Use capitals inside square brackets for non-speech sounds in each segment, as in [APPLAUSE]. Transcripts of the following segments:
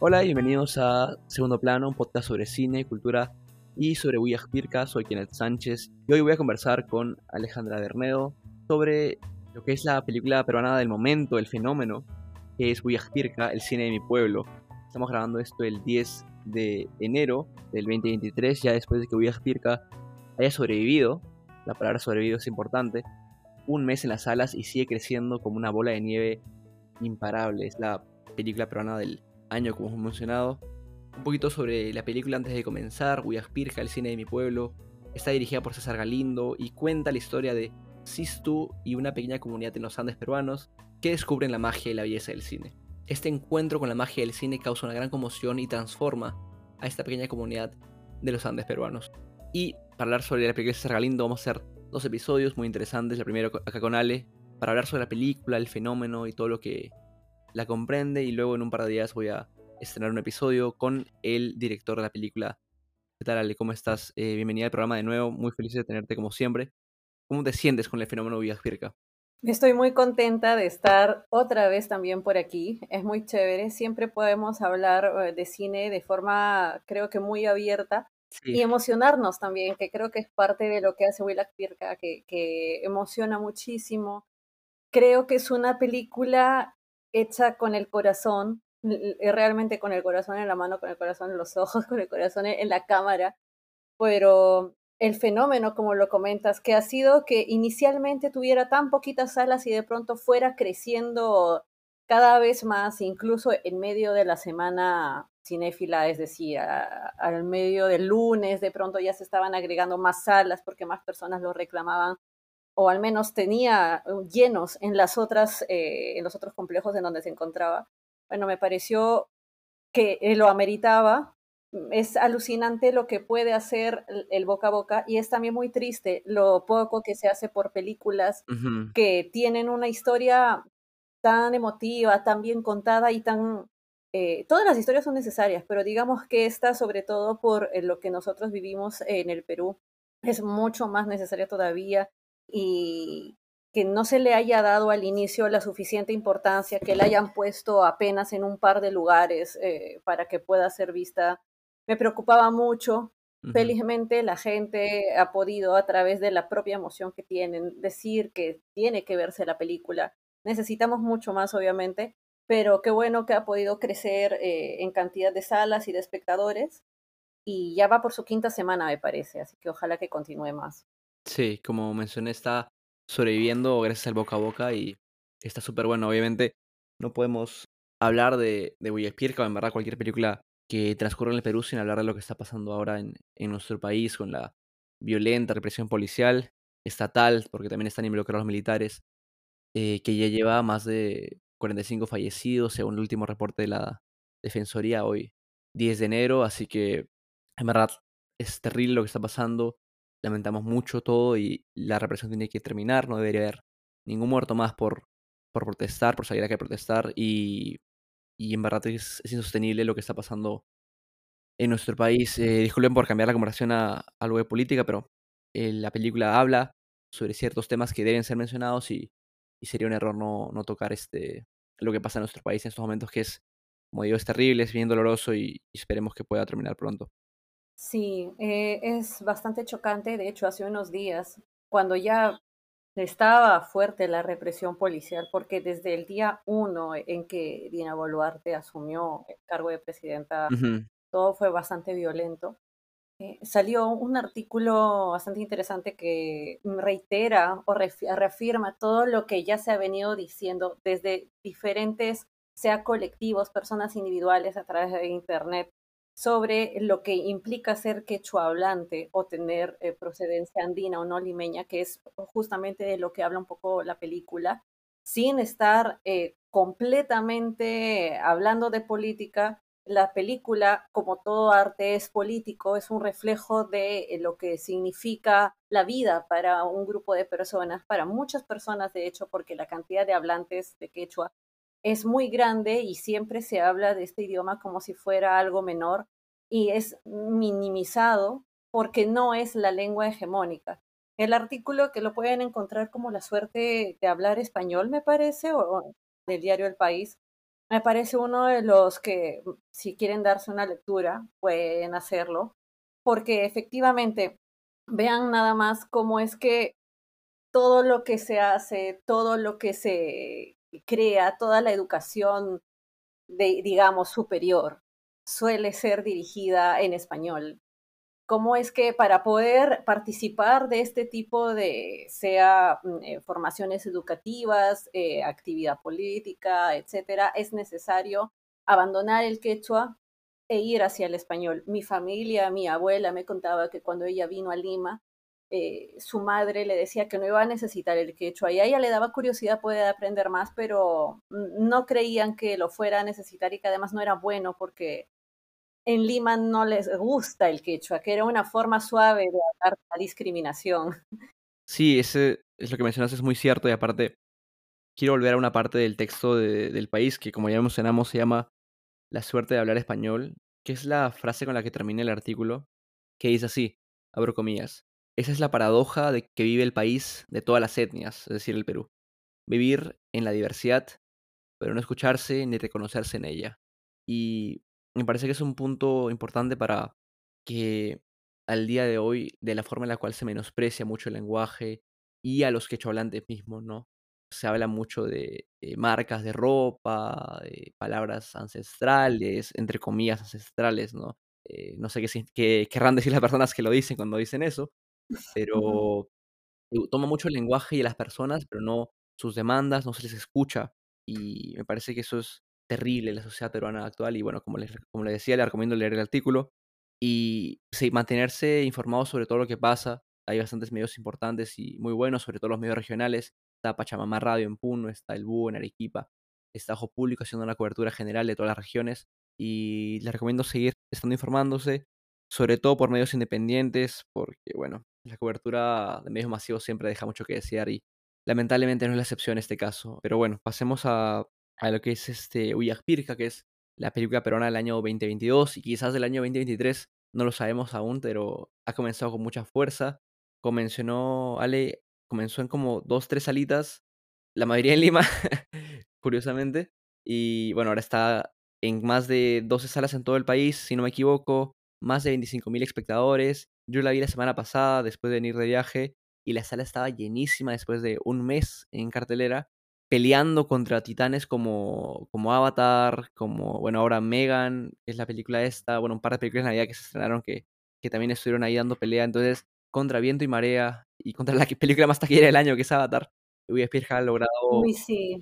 Hola y bienvenidos a Segundo Plano, un podcast sobre cine, cultura y sobre Pirca. Soy Kenneth Sánchez y hoy voy a conversar con Alejandra Bernedo sobre lo que es la película peruana del momento, el fenómeno, que es Pirca, el cine de mi pueblo. Estamos grabando esto el 10 de enero del 2023, ya después de que Pirca haya sobrevivido, la palabra sobrevivido es importante, un mes en las salas y sigue creciendo como una bola de nieve imparable. Es la película peruana del año, como hemos mencionado. Un poquito sobre la película antes de comenzar, Pirca, el cine de mi pueblo. Está dirigida por César Galindo y cuenta la historia de Sistu y una pequeña comunidad en los Andes peruanos que descubren la magia y la belleza del cine. Este encuentro con la magia del cine causa una gran conmoción y transforma a esta pequeña comunidad de los Andes peruanos. Y para hablar sobre la película de César Galindo vamos a hacer dos episodios muy interesantes. El primero acá con Ale, para hablar sobre la película, el fenómeno y todo lo que la comprende y luego en un par de días voy a estrenar un episodio con el director de la película. ¿Qué tal, Ale? ¿Cómo estás? Eh, bienvenida al programa de nuevo. Muy feliz de tenerte como siempre. ¿Cómo te sientes con el fenómeno Villaspirca? Estoy muy contenta de estar otra vez también por aquí. Es muy chévere. Siempre podemos hablar eh, de cine de forma, creo que muy abierta. Y emocionarnos también, que creo que es parte de lo que hace Willac Pirca, que, que emociona muchísimo. Creo que es una película hecha con el corazón, realmente con el corazón en la mano, con el corazón en los ojos, [LAUGHS] con el corazón en la cámara, pero el fenómeno, como lo comentas, que ha sido que inicialmente tuviera tan poquitas salas y de pronto fuera creciendo cada vez más, incluso en medio de la semana cinéfila, es decir, al medio del lunes, de pronto ya se estaban agregando más salas porque más personas lo reclamaban o al menos tenía uh, llenos en las otras, eh, en los otros complejos en donde se encontraba. Bueno, me pareció que lo ameritaba. Es alucinante lo que puede hacer el boca a boca y es también muy triste lo poco que se hace por películas que tienen una historia tan emotiva, tan bien contada y tan... Eh, todas las historias son necesarias, pero digamos que esta, sobre todo por eh, lo que nosotros vivimos en el Perú, es mucho más necesaria todavía y que no se le haya dado al inicio la suficiente importancia, que la hayan puesto apenas en un par de lugares eh, para que pueda ser vista, me preocupaba mucho. Felizmente la gente ha podido, a través de la propia emoción que tienen, decir que tiene que verse la película. Necesitamos mucho más, obviamente, pero qué bueno que ha podido crecer eh, en cantidad de salas y de espectadores. Y ya va por su quinta semana, me parece, así que ojalá que continúe más. Sí, como mencioné, está sobreviviendo gracias al boca a boca y está súper bueno. Obviamente no podemos hablar de, de o en verdad cualquier película que transcurra en el Perú sin hablar de lo que está pasando ahora en, en nuestro país con la violenta represión policial, estatal, porque también están involucrados los militares, eh, que ya lleva más de 45 fallecidos según el último reporte de la Defensoría hoy, 10 de enero, así que en verdad es terrible lo que está pasando lamentamos mucho todo y la represión tiene que terminar, no debería haber ningún muerto más por, por protestar, por salir a que protestar y, y en verdad es, insostenible lo que está pasando en nuestro país. Eh, disculpen por cambiar la conversación a, algo de política, pero eh, la película habla sobre ciertos temas que deben ser mencionados y, y sería un error no, no, tocar este, lo que pasa en nuestro país en estos momentos, que es, como digo, es terrible, es bien doloroso y esperemos que pueda terminar pronto. Sí, eh, es bastante chocante. De hecho, hace unos días, cuando ya estaba fuerte la represión policial, porque desde el día uno en que Dina Boluarte asumió el cargo de presidenta, todo fue bastante violento. Eh, salió un artículo bastante interesante que reitera o reafirma todo lo que ya se ha venido diciendo desde diferentes, sea colectivos, personas individuales a través de Internet, sobre lo que implica ser quechua hablante o tener eh, procedencia andina o no limeña, que es justamente de lo que habla un poco la película, sin estar eh, completamente hablando de política. La película, como todo arte es político, es un reflejo de eh, lo que significa la vida para un grupo de personas, para muchas personas de hecho, porque la cantidad de hablantes de quechua es muy grande y siempre se habla de este idioma como si fuera algo menor y es minimizado porque no es la lengua hegemónica. El artículo que lo pueden encontrar como la suerte de hablar español, me parece, o, del diario El País, Me parece uno de los que, si quieren darse una lectura, pueden hacerlo, porque efectivamente vean nada más cómo es que todo lo que se hace, todo lo que se crea, toda la educación, de, digamos, superior, suele ser dirigida en español. ¿Cómo es que para poder participar de este tipo de, sea mm, eh, formaciones educativas, eh, actividad política, etcétera, es necesario abandonar el quechua e ir hacia el español? Mi familia, mi abuela me contaba que cuando ella vino a Lima, eh, su madre le decía que no iba a necesitar el quechua y a ella le daba curiosidad poder aprender más, pero no creían que lo fuera a necesitar y que además no era bueno porque en Lima no les gusta el quechua, que era una forma suave de hablar la discriminación. Sí, ese es lo que mencionas, es muy cierto y aparte quiero volver a una parte del texto del país que como ya mencionamos se llama La suerte de hablar español, que es la frase con la que termina el artículo, que dice así, abro comillas, esa es la paradoja de que vive el país de todas las etnias, es decir, el Perú. Vivir en la diversidad, pero no escucharse ni reconocerse en ella. Y me parece que es un punto importante para que al día de hoy, de la forma en la cual se menosprecia mucho el lenguaje y a los quechohablantes mismos, ¿no? Se habla mucho de, marcas de ropa, de palabras ancestrales, entre comillas ancestrales, ¿no? Eh, no sé qué, qué querrán decir las personas que lo dicen cuando dicen eso, pero toma mucho el lenguaje y las personas, pero no sus demandas, no se les escucha. Y me parece que eso es terrible en la sociedad peruana actual. Y bueno, como les, como les decía, le recomiendo leer el artículo y sí, mantenerse informado sobre todo lo que pasa. Hay bastantes medios importantes y muy buenos, sobre todo los medios regionales. Está Pachamama Radio en Puno, está El Búho en Arequipa, está Ojo Público haciendo una cobertura general de todas las regiones. Y les recomiendo seguir estando informándose, sobre todo por medios independientes, porque bueno, la cobertura de medios masivos siempre deja mucho que desear y lamentablemente no es la excepción en este caso. Pero bueno, pasemos a, a lo que es este Pirca, que es la película peruana del año 2022 y quizás del año 2023, no lo sabemos aún, pero ha comenzado con mucha fuerza. Comenzó, Ale, comenzó en como dos, tres salitas, la mayoría en Lima, [LAUGHS] curiosamente. Y bueno, ahora está en más de 12 salas en todo el país, si no me equivoco más de 25.000 espectadores. Yo la vi la semana pasada después de venir de viaje y la sala estaba llenísima después de un mes en cartelera, peleando contra titanes como, como Avatar, como, bueno, ahora Megan, que es la película esta, bueno, un par de películas de Navidad que se estrenaron que, que también estuvieron ahí dando pelea. Entonces, contra viento y marea y contra la película más taquillera del año que es Avatar, Will ha logrado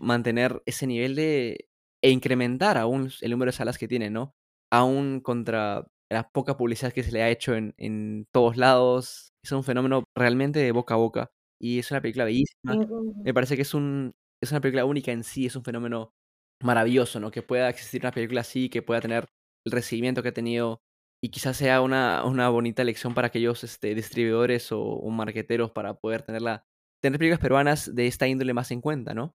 mantener ese nivel de e incrementar aún el número de salas que tiene, ¿no? Aún contra la poca publicidad que se le ha hecho en, en todos lados. Es un fenómeno realmente de boca a boca. Y es una película bellísima. Me parece que es, un, es una película única en sí, es un fenómeno maravilloso, ¿no? Que pueda existir una película así, que pueda tener el recibimiento que ha tenido y quizás sea una, una bonita lección para aquellos este, distribuidores o, o marqueteros para poder tenerla, tener películas peruanas de esta índole más en cuenta, ¿no?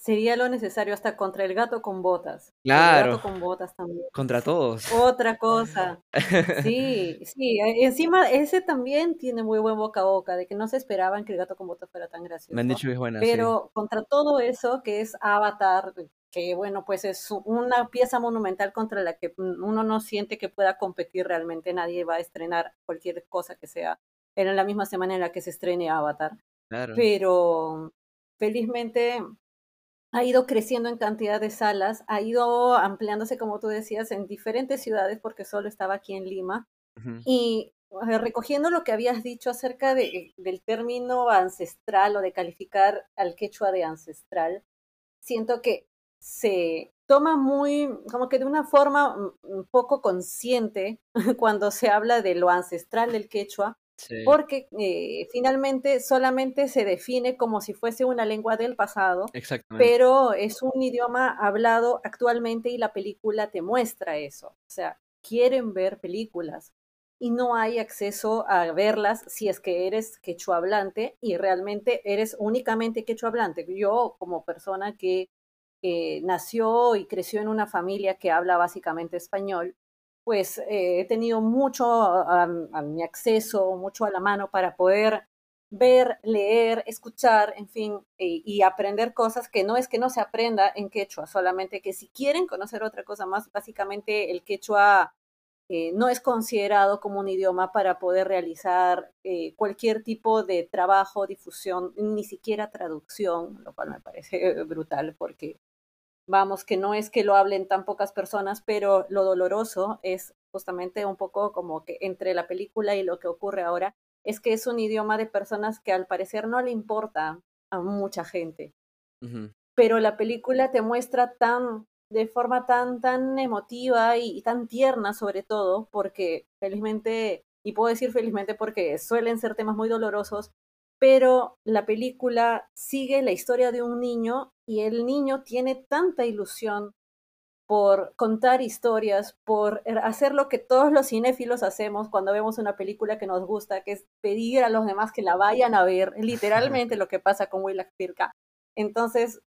Sería lo necesario hasta contra el gato con botas. Claro. El gato con botas también. Contra todos. Otra cosa. [LAUGHS] Sí, sí. E, encima, ese también tiene muy buen boca a boca, de que no se esperaban que el gato con botas fuera tan gracioso. Me han dicho que es buena. Pero contra todo eso, que es Avatar, que bueno, pues es una pieza monumental contra la que uno no siente que pueda competir realmente. Nadie va a estrenar cualquier cosa que sea en la misma semana en la que se estrene Avatar. Claro. Pero felizmente ha ido creciendo en cantidad de salas, ha ido ampliándose, como tú decías, en diferentes ciudades, porque solo estaba aquí en Lima. Y recogiendo lo que habías dicho acerca de, del término ancestral o de calificar al quechua de ancestral, siento que se toma muy, como que de una forma un poco consciente [LAUGHS] cuando se habla de lo ancestral del quechua, porque eh, finalmente solamente se define como si fuese una lengua del pasado, pero es un idioma hablado actualmente y la película te muestra eso. O sea, quieren ver películas y no hay acceso a verlas si es que eres quechua hablante y realmente eres únicamente quechua hablante. Yo como persona que nació y creció en una familia que habla básicamente español, pues eh, he tenido mucho a, mi acceso, mucho a la mano para poder ver, leer, escuchar, en fin, y aprender cosas que no es que no se aprenda en quechua, solamente que si quieren conocer otra cosa más, básicamente el quechua eh, no es considerado como un idioma para poder realizar eh, cualquier tipo de trabajo, difusión, ni siquiera traducción, lo cual me parece [LAUGHS] brutal porque vamos, que no es que lo hablen tan pocas personas, pero lo doloroso es justamente un poco como que entre la película y lo que ocurre ahora, es que es un idioma de personas que al parecer no le importa a mucha gente. Pero la película te muestra tan, de forma tan, tan emotiva y, tan tierna sobre todo, porque felizmente, y puedo decir felizmente porque suelen ser temas muy dolorosos, pero la película sigue la historia de un niño y el niño tiene tanta ilusión por contar historias, por hacer lo que todos los cinéfilos hacemos cuando vemos una película que nos gusta, que es pedir a los demás que la vayan a ver, literalmente lo que pasa con Willa Pirka. Entonces,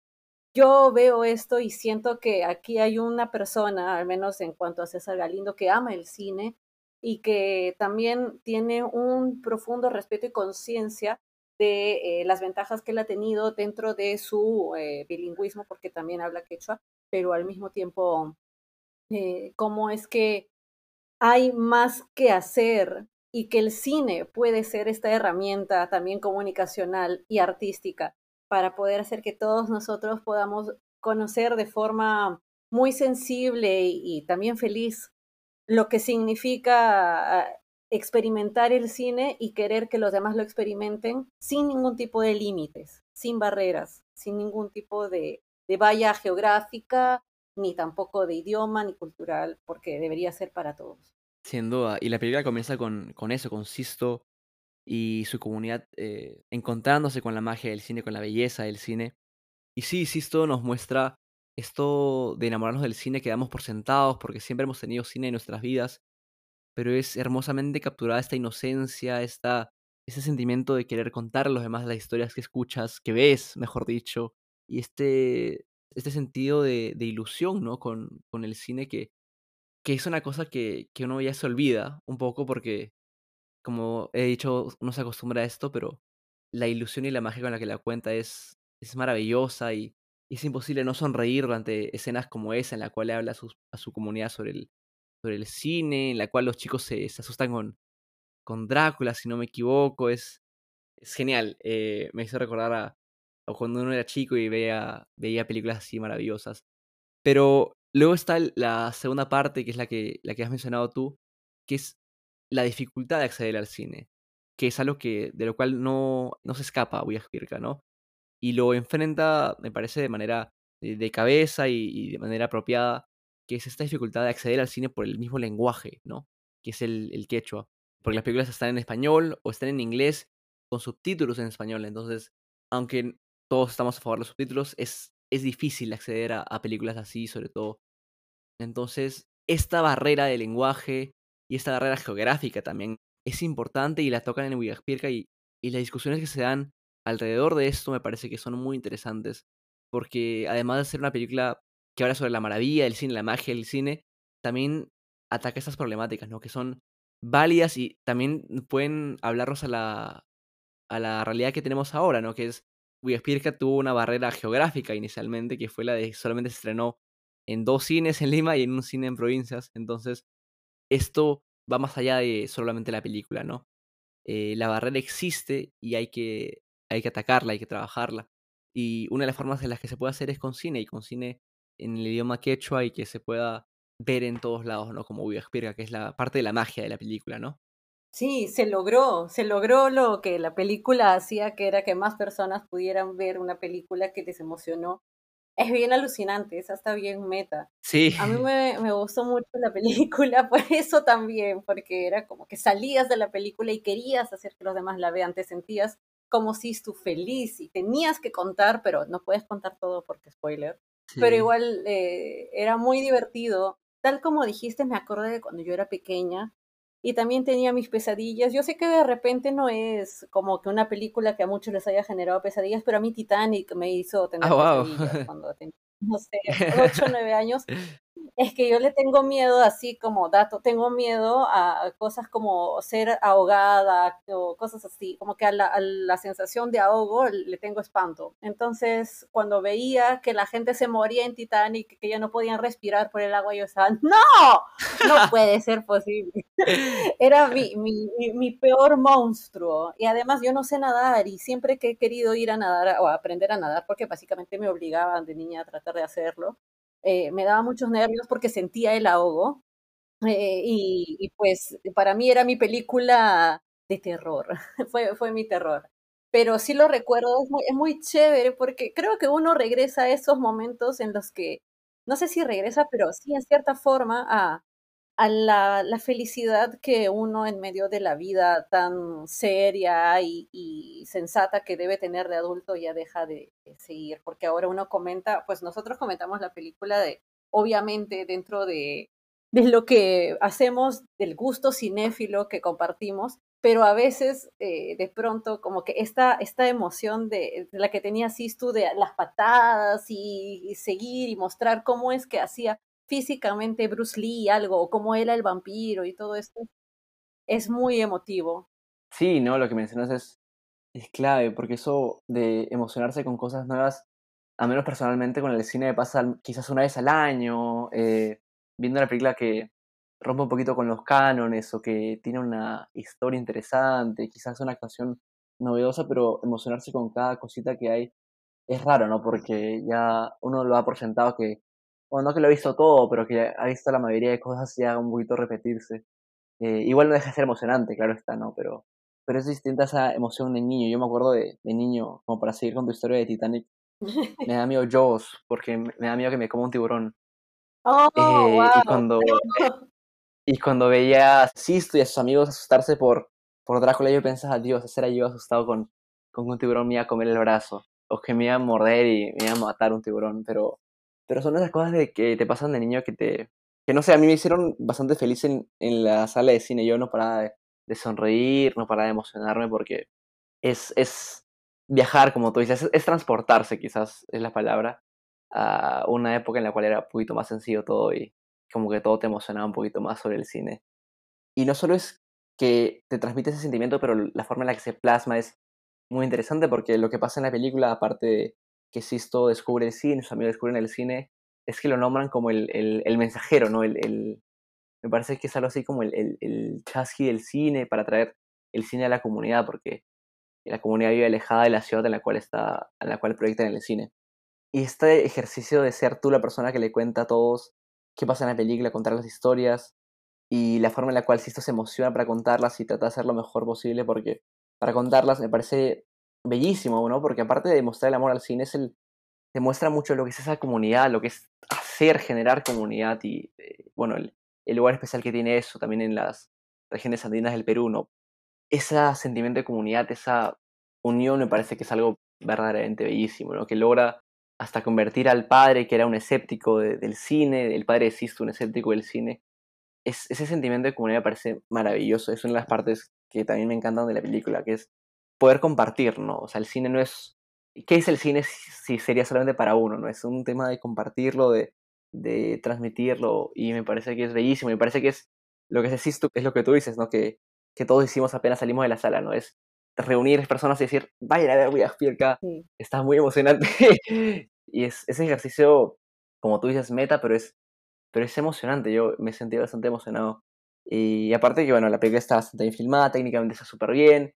yo veo esto y siento que aquí hay una persona, al menos en cuanto a César Galindo, que ama el cine y que también tiene un profundo respeto y conciencia de eh, las ventajas que él ha tenido dentro de su eh, bilingüismo, porque también habla quechua, pero al mismo tiempo, eh, cómo es que hay más que hacer y que el cine puede ser esta herramienta también comunicacional y artística para poder hacer que todos nosotros podamos conocer de forma muy sensible y, también feliz lo que significa ah, experimentar el cine y querer que los demás lo experimenten sin ningún tipo de límites, sin barreras, sin ningún tipo de, de valla geográfica, ni tampoco de idioma, ni cultural, porque debería ser para todos. Sin duda, y la película comienza con, con eso, con Sisto y su comunidad eh, encontrándose con la magia del cine, con la belleza del cine. Y sí, Sisto nos muestra esto de enamorarnos del cine que damos por sentados, porque siempre hemos tenido cine en nuestras vidas, pero es hermosamente capturada esta inocencia, esta, ese sentimiento de querer contar a los demás las historias que escuchas, que ves, mejor dicho, y este, este sentido de, de ilusión, ¿no? Con, con el cine que, que es una cosa que, que uno ya se olvida un poco porque, como he dicho, uno se acostumbra a esto, pero la ilusión y la magia con la que la cuenta es, es maravillosa y, es imposible no sonreír durante escenas como esa en la cual habla a su, a su comunidad sobre el, sobre el cine, en la cual los chicos se, asustan con, con Drácula, si no me equivoco, es, es genial. Eh, me hizo recordar a, o cuando uno era chico y veía, veía películas así maravillosas. Pero luego está la segunda parte, que es la que, la que has mencionado tú, que es la dificultad de acceder al cine, que es algo que, de lo cual no, no se escapa Pirka, ¿no? Y lo enfrenta, me parece, de manera de, cabeza y, de manera apropiada, que es esta dificultad de acceder al cine por el mismo lenguaje, ¿no? Que es el, el quechua. Porque las películas están en español o están en inglés con subtítulos en español. Entonces, aunque todos estamos a favor de los subtítulos, es, es difícil acceder a, películas así, sobre todo. Entonces, esta barrera de lenguaje y esta barrera geográfica también es importante y la tocan en Wikipedia y, y las discusiones que se dan alrededor de esto me parece que son muy interesantes, porque además de ser una película que habla sobre la maravilla del cine, la magia del cine, también ataca estas problemáticas, ¿no? Que son válidas y también pueden hablarnos a la, a la realidad que tenemos ahora, ¿no? Que es Wikipedia tuvo una barrera geográfica inicialmente, que fue la de solamente se estrenó en dos cines en Lima y en un cine en provincias. Entonces, esto va más allá de solamente la película, ¿no? Eh, la barrera existe y hay que, hay que atacarla, hay que trabajarla. Y una de las formas en las que se puede hacer es con cine, y con cine en el idioma quechua y que se pueda ver en todos lados, ¿no? Como Wikipedia, que es la parte de la magia de la película, ¿no? Sí, se logró, se logró lo que la película hacía, que era que más personas pudieran ver una película que les emocionó. Es bien alucinante, es hasta bien meta. Sí. A mí [LAUGHS] me, me gustó mucho la película [LAUGHS] por eso también, porque era como que salías de la película y querías hacer que los demás la vean, te sentías como si tú feliz y tenías que contar, pero no puedes contar todo porque spoiler. Pero igual eh, era muy divertido. Tal como dijiste, me acordé de cuando yo era pequeña, y también tenía mis pesadillas. Yo sé que de repente no es como que una película que a muchos les haya generado pesadillas, pero a mí Titanic me hizo tener ah, pesadillas cuando tenía, no sé, 8 o 9 años. [LAUGHS] Es que yo le tengo miedo, así como dato, tengo miedo a cosas como ser ahogada o cosas así, como que a la, sensación de ahogo le tengo espanto. Entonces, cuando veía que la gente se moría en Titanic, que ya no podían respirar por el agua, yo estaba, ¡no! No [LAUGHS] puede ser posible. Era mi, mi, mi peor monstruo. Y además yo no sé nadar y siempre que he querido ir a nadar o a aprender a nadar, porque básicamente me obligaban de niña a tratar de hacerlo, eh, me daba muchos nervios porque sentía el ahogo. Eh, y, pues para mí era mi película de terror, [LAUGHS] fue, fue mi terror. Pero sí lo recuerdo, es muy, es muy chévere porque creo que uno regresa a esos momentos en los que, no sé si regresa, pero sí en cierta forma a, a la, la, felicidad que uno en medio de la vida tan seria y, sensata que debe tener de adulto ya deja de, seguir, porque ahora uno comenta, pues nosotros comentamos la película de, obviamente dentro de, de lo que hacemos, del gusto cinéfilo que compartimos, pero a veces eh, de pronto como que esta, esta emoción de, la que tenía Sistu de las patadas y seguir y mostrar cómo es que hacía físicamente Bruce Lee algo, o cómo era el vampiro y todo esto, es muy emotivo. Sí, no, lo que mencionas es, es clave, porque eso de emocionarse con cosas nuevas, a menos personalmente con el cine me pasa quizás una vez al año, eh, viendo una película que rompe un poquito con los cánones o que tiene una historia interesante, quizás una actuación novedosa, pero emocionarse con cada cosita que hay es raro, ¿no? Porque ya uno lo ha por sentado que bueno, no que lo ha visto todo, pero que ha visto la mayoría de cosas ya un poquito repetirse. Eh, igual no deja de ser emocionante, claro está, ¿no? Pero, pero es distinta esa emoción de niño. Yo me acuerdo de, de niño, como para seguir con tu historia de Titanic, [LAUGHS] me da miedo Jaws, porque me da miedo que me coma un tiburón. Oh, eh, y, cuando, [LAUGHS] y cuando veía a Sisto y a sus amigos asustarse por, por Drácula, yo pensaba, Dios, ese era yo asustado con, con un tiburón me iba a comer el brazo, o que me iba a morder y me iba a matar un tiburón, pero pero son esas cosas de que te pasan de niño que te... Que no sé, a mí me hicieron bastante feliz en, en la sala de cine. Yo no paraba de, sonreír, no paraba de emocionarme porque es, es viajar, como tú dices, es, transportarse quizás es la palabra, a una época en la cual era un poquito más sencillo todo y como que todo te emocionaba un poquito más sobre el cine. Y no solo es que te transmite ese sentimiento, pero la forma en la que se plasma es muy interesante porque lo que pasa en la película, aparte de que Sisto descubre el cine, sus amigos descubren el cine, es que lo nombran como el, el, mensajero, ¿no? El, el, me parece que es algo así como el, el, el chasqui del cine para traer el cine a la comunidad, porque la comunidad vive alejada de la ciudad en la cual está, en la cual proyectan el cine. Y este ejercicio de ser tú la persona que le cuenta a todos qué pasa en la película, contar las historias, y la forma en la cual Sisto se emociona para contarlas y trata de hacer lo mejor posible, porque para contarlas me parece bellísimo, ¿no? Porque aparte de mostrar el amor al cine, es el, demuestra mucho lo que es esa comunidad, lo que es hacer, generar comunidad y, eh, bueno, el, lugar especial que tiene eso también en las regiones andinas del Perú, ¿no? Ese sentimiento de comunidad, esa unión me parece que es algo verdaderamente bellísimo, ¿no? Que logra hasta convertir al padre, que era un escéptico del cine, el padre de un escéptico del cine. Es, ese sentimiento de comunidad me parece maravilloso, es una de las partes que también me encantan de la película, que es poder compartir, ¿no? O sea, el cine no es... ¿Qué es el cine si sería solamente para uno, no? Es un tema de compartirlo, de, de transmitirlo, y me parece que es bellísimo, me parece que es lo que es esto, es lo que tú dices, ¿no? Que, que todos hicimos apenas salimos de la sala, ¿no? Es reunir personas y decir, vayan a ver voy a sí. está muy emocionante. [LAUGHS] y es ese ejercicio, como tú dices, meta, pero es, pero es emocionante, yo me sentí bastante emocionado. Y aparte que, bueno, la película está bastante bien filmada, técnicamente está súper bien,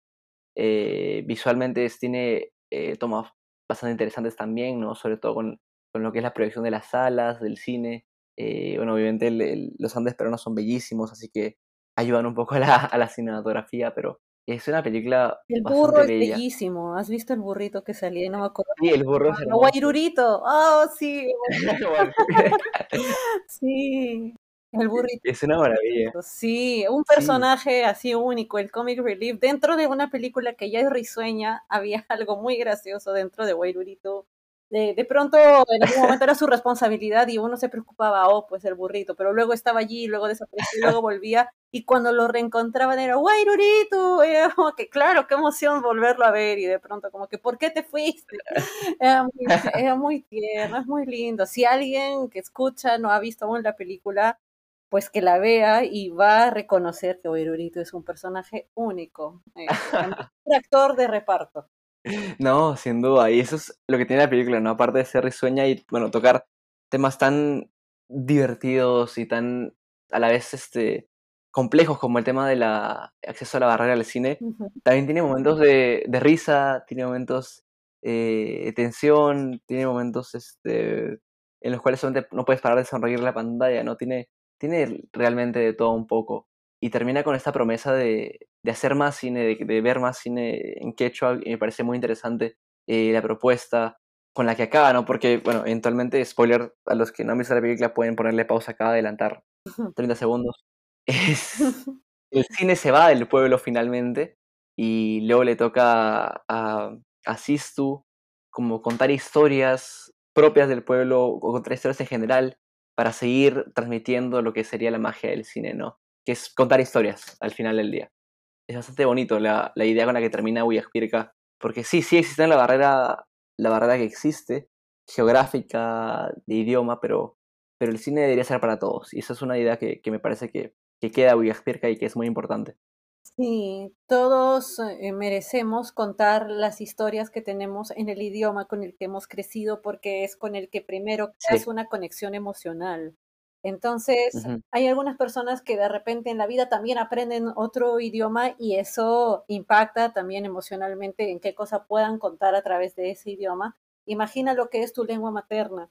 eh, visualmente tiene eh, tomas bastante interesantes también, ¿no? Sobre todo con, con, lo que es la proyección de las salas, del cine. Eh, bueno, obviamente los Andes peruanos son bellísimos, así que ayudan un poco a la, a la cinematografía, pero es una película. El burro es bellísimo. ¿Has visto el burrito que salía? No me acuerdo. Sí, el burro es Guairurito. Oh, sí. [LAUGHS] [LAUGHS] sí. El burrito. Es una maravilla. Sí, un personaje así único, el comic relief. Dentro de una película que ya es risueña, [LAUGHS] había algo muy gracioso dentro de Wairurito. de, de, pronto en algún momento era su responsabilidad y uno se preocupaba, oh, pues el burrito, pero luego estaba allí, luego desapareció, luego [LAUGHS] volvía y cuando lo reencontraban era, guayrurito, era como que, claro, qué emoción volverlo a ver y de pronto como que, ¿por qué te fuiste? [LAUGHS] Era muy, era muy tierno, es muy lindo. Si alguien que escucha no ha visto aún la película, pues que la vea y va a reconocer que Guayrurito es un personaje único, eh, [LAUGHS] un actor de reparto. No, sin duda. Y eso es lo que tiene la película, ¿no? Aparte de ser risueña y, bueno, tocar temas tan divertidos y tan a la vez este complejos como el tema del acceso a la barrera del cine, también tiene momentos de, de risa, tiene momentos eh, de tensión, tiene momentos este, en los cuales solamente no puedes parar de sonreír la pantalla, ¿no? Tiene, tiene realmente de todo un poco. Y termina con esta promesa de, de hacer más cine, de, ver más cine en quechua, y me parece muy interesante eh, la propuesta con la que acaba, ¿no? Porque, bueno, eventualmente, spoiler, a los que no han visto la película pueden ponerle pausa acá, adelantar 30 segundos. [LAUGHS] Es, [LAUGHS] el cine se va del pueblo finalmente y luego le toca a, a Sistu como contar historias propias del pueblo o contar historias en general para seguir transmitiendo lo que sería la magia del cine, ¿no? Que es contar historias al final del día es bastante bonito la, la idea con la que termina Huyaspirca, porque sí, sí existe la barrera, la barrera que existe, geográfica, de idioma, pero, pero el cine debería ser para todos, y esa es una idea que, que me parece que, que queda Huyaspirca y que es muy importante. Sí, todos eh, merecemos contar las historias que tenemos en el idioma con el que hemos crecido porque es con el que primero creas una conexión emocional. Entonces, hay algunas personas que de repente en la vida también aprenden otro idioma y eso impacta también emocionalmente en qué cosa puedan contar a través de ese idioma. Imagina lo que es tu lengua materna.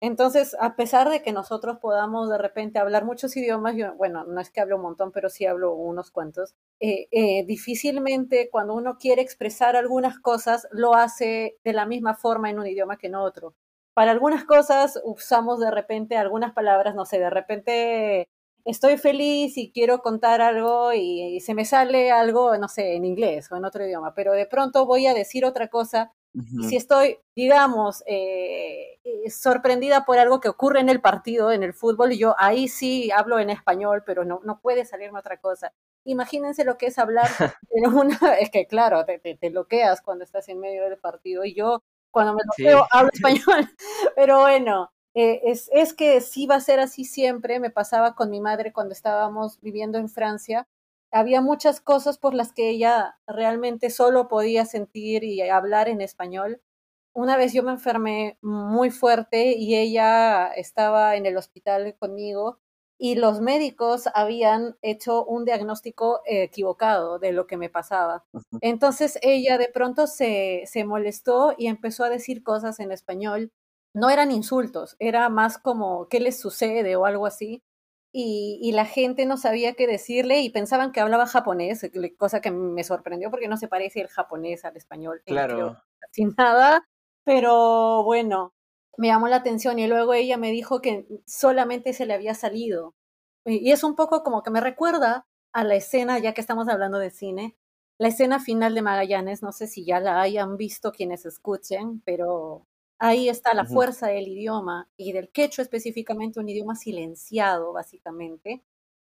Entonces, a pesar de que nosotros podamos de repente hablar muchos idiomas, yo, bueno, no es que hablo un montón, pero sí hablo unos cuantos, eh, eh, difícilmente cuando uno quiere expresar algunas cosas lo hace de la misma forma en un idioma que en otro para algunas cosas usamos de repente algunas palabras, no sé, de repente estoy feliz y quiero contar algo y, se me sale algo, no sé, en inglés o en otro idioma, pero de pronto voy a decir otra cosa. Y si estoy, digamos, eh, eh, sorprendida por algo que ocurre en el partido, en el fútbol, y yo ahí sí hablo en español, pero no, no puede salirme otra cosa. Imagínense lo que es hablar [LAUGHS] en una, es que claro, te, te, te bloqueas cuando estás en medio del partido y yo cuando me lo veo hablo [LAUGHS] español, [LAUGHS] pero bueno, eh, es, es, que sí va a ser así siempre, me pasaba con mi madre cuando estábamos viviendo en Francia, había muchas cosas por las que ella realmente solo podía sentir y hablar en español. Una vez yo me enfermé muy fuerte y ella estaba en el hospital conmigo y los médicos habían hecho un diagnóstico equivocado de lo que me pasaba. Entonces ella de pronto se, se molestó y empezó a decir cosas en español. No eran insultos, era más como qué les sucede o algo así. Y, y, la gente no sabía qué decirle y pensaban que hablaba japonés, cosa que me sorprendió porque no se parece el japonés al español. Claro. Sin nada, pero bueno, me llamó la atención y luego ella me dijo que solamente se le había salido. Y es un poco como que me recuerda a la escena, ya que estamos hablando de cine, la escena final de Magallanes, no sé si ya la hayan visto quienes escuchen, pero ahí está la fuerza del idioma y del quechua específicamente, un idioma silenciado básicamente,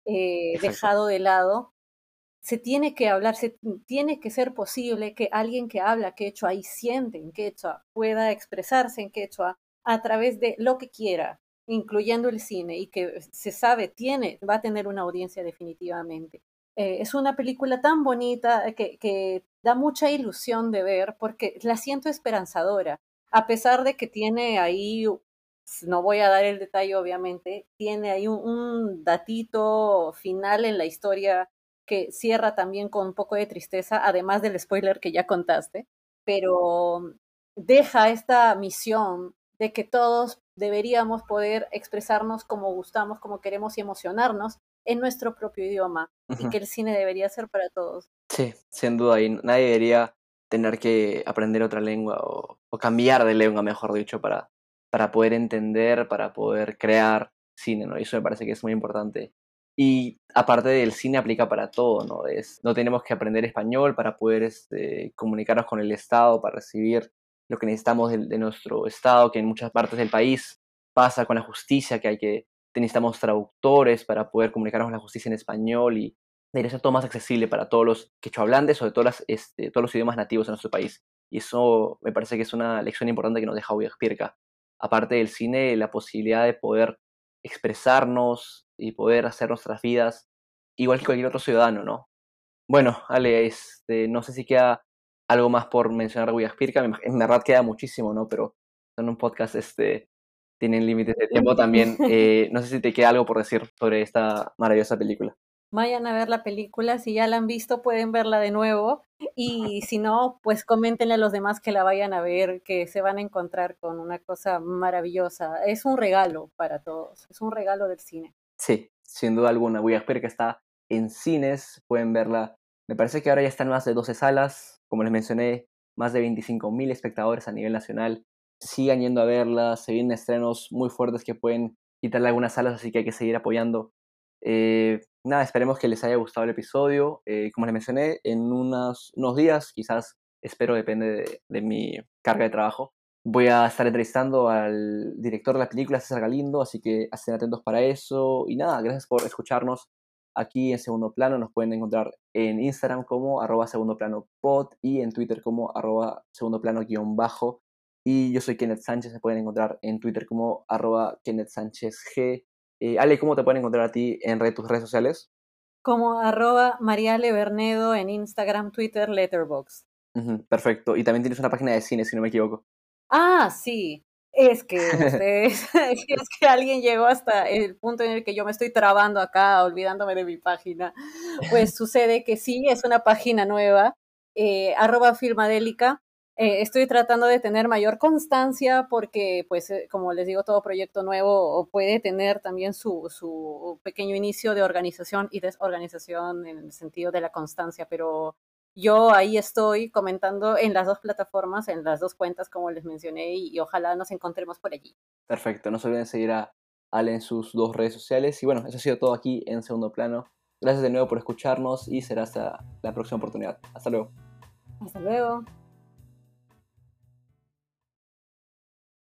eh, dejado de lado. Se tiene que hablar, se tiene que ser posible que alguien que habla quechua y siente en quechua pueda expresarse en quechua a través de lo que quiera, incluyendo el cine, y que se sabe, tiene, va a tener una audiencia definitivamente. Eh, es una película tan bonita que, que da mucha ilusión de ver porque la siento esperanzadora, a pesar de que tiene ahí, no voy a dar el detalle obviamente, tiene ahí un, un datito final en la historia que cierra también con un poco de tristeza, además del spoiler que ya contaste, pero deja esta misión de que todos deberíamos poder expresarnos como gustamos, como queremos y emocionarnos en nuestro propio idioma y que el cine debería ser para todos. Sí, sin duda, y nadie debería tener que aprender otra lengua o, cambiar de lengua, mejor dicho, para, para poder entender, para poder crear cine, ¿no? Eso me parece que es muy importante. Y aparte del cine aplica para todo, ¿no? Es, no tenemos que aprender español para poder este, comunicarnos con el Estado, para recibir lo que necesitamos de, nuestro Estado, que en muchas partes del país pasa con la justicia, que hay que necesitamos traductores para poder comunicarnos con la justicia en español y debería ser todo más accesible para todos los quechohablantes o de todas este, todos los idiomas nativos en nuestro país. Y eso me parece que es una lección importante que nos deja Pirca. Aparte del cine, la posibilidad de poder expresarnos y poder hacer nuestras vidas igual que cualquier otro ciudadano, ¿no? Bueno, Ale, este, no sé si queda algo más por mencionar de Pirca. En verdad queda muchísimo, ¿no? Pero son un podcast, este, tienen límites de tiempo también. [LAUGHS] Eh, no sé si te queda algo por decir sobre esta maravillosa película vayan a ver la película, si ya la han visto pueden verla de nuevo y si no, pues coméntenle a los demás que la vayan a ver, que se van a encontrar con una cosa maravillosa. Es un regalo para todos, es un regalo del cine. Sí, sin duda alguna. Voy a esperar que está en cines, pueden verla. Me parece que ahora ya están más de 12 salas, como les mencioné, más de 25 mil espectadores a nivel nacional. Sigan yendo a verla, se vienen estrenos muy fuertes que pueden quitarle algunas salas, así que hay que seguir apoyando. Eh, nada, esperemos que les haya gustado el episodio. Eh, como les mencioné, en unos, unos días, quizás, espero, depende de, mi carga de trabajo, voy a estar entrevistando al director de la película, César Galindo, así que estén atentos para eso. Y nada, gracias por escucharnos aquí en Segundo Plano. Nos pueden encontrar en Instagram como arroba segundo plano y en Twitter como arroba segundo plano guion bajo. Y yo soy Kenneth Sánchez, se pueden encontrar en Twitter como arroba Kenneth Sánchez G. Eh, Ale, ¿cómo te pueden encontrar a ti en tus redes sociales? Como arroba Mariale Bernedo en Instagram, Twitter, Letterboxd. perfecto. Y también tienes una página de cine, si no me equivoco. Ah, sí. Es que [LAUGHS] es que alguien llegó hasta el punto en el que yo me estoy trabando acá, olvidándome de mi página. Pues sucede que sí, es una página nueva, eh, arroba filmadélica, eh, estoy tratando de tener mayor constancia porque, pues, eh, como les digo, todo proyecto nuevo puede tener también su, su pequeño inicio de organización y desorganización en el sentido de la constancia, pero yo ahí estoy comentando en las dos plataformas, en las dos cuentas, como les mencioné, y, ojalá nos encontremos por allí. Perfecto, no se olviden seguir a Ale en sus dos redes sociales. Y bueno, eso ha sido todo aquí en segundo plano. Gracias de nuevo por escucharnos y será hasta la próxima oportunidad. Hasta luego. Hasta luego.